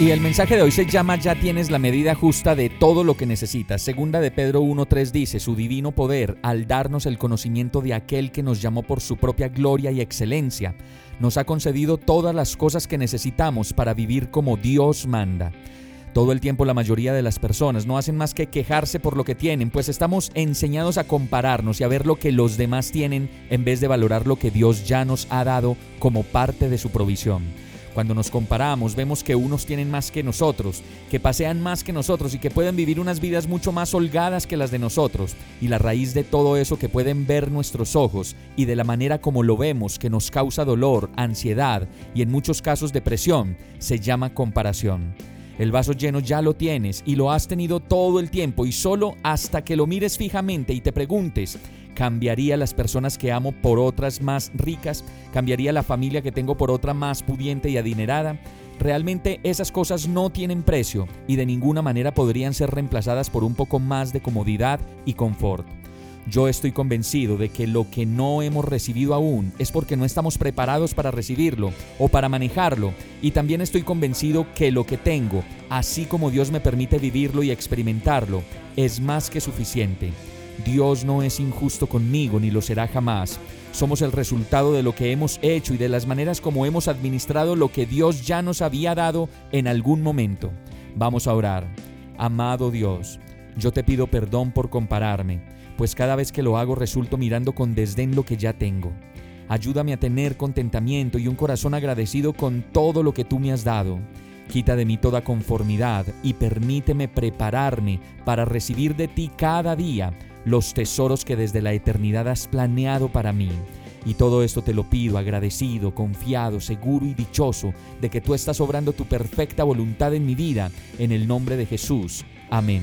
Y el mensaje de hoy se llama Ya tienes la medida justa de todo lo que necesitas. Segunda de Pedro 1.3 dice, su divino poder, al darnos el conocimiento de aquel que nos llamó por su propia gloria y excelencia, nos ha concedido todas las cosas que necesitamos para vivir como Dios manda. Todo el tiempo la mayoría de las personas no hacen más que quejarse por lo que tienen, pues estamos enseñados a compararnos y a ver lo que los demás tienen en vez de valorar lo que Dios ya nos ha dado como parte de su provisión. Cuando nos comparamos vemos que unos tienen más que nosotros, que pasean más que nosotros y que pueden vivir unas vidas mucho más holgadas que las de nosotros. Y la raíz de todo eso que pueden ver nuestros ojos y de la manera como lo vemos que nos causa dolor, ansiedad y en muchos casos depresión, se llama comparación. El vaso lleno ya lo tienes y lo has tenido todo el tiempo y solo hasta que lo mires fijamente y te preguntes, ¿cambiaría las personas que amo por otras más ricas? ¿Cambiaría la familia que tengo por otra más pudiente y adinerada? Realmente esas cosas no tienen precio y de ninguna manera podrían ser reemplazadas por un poco más de comodidad y confort. Yo estoy convencido de que lo que no hemos recibido aún es porque no estamos preparados para recibirlo o para manejarlo. Y también estoy convencido que lo que tengo, así como Dios me permite vivirlo y experimentarlo, es más que suficiente. Dios no es injusto conmigo ni lo será jamás. Somos el resultado de lo que hemos hecho y de las maneras como hemos administrado lo que Dios ya nos había dado en algún momento. Vamos a orar. Amado Dios, yo te pido perdón por compararme pues cada vez que lo hago resulto mirando con desdén lo que ya tengo. Ayúdame a tener contentamiento y un corazón agradecido con todo lo que tú me has dado. Quita de mí toda conformidad y permíteme prepararme para recibir de ti cada día los tesoros que desde la eternidad has planeado para mí. Y todo esto te lo pido agradecido, confiado, seguro y dichoso de que tú estás obrando tu perfecta voluntad en mi vida, en el nombre de Jesús. Amén.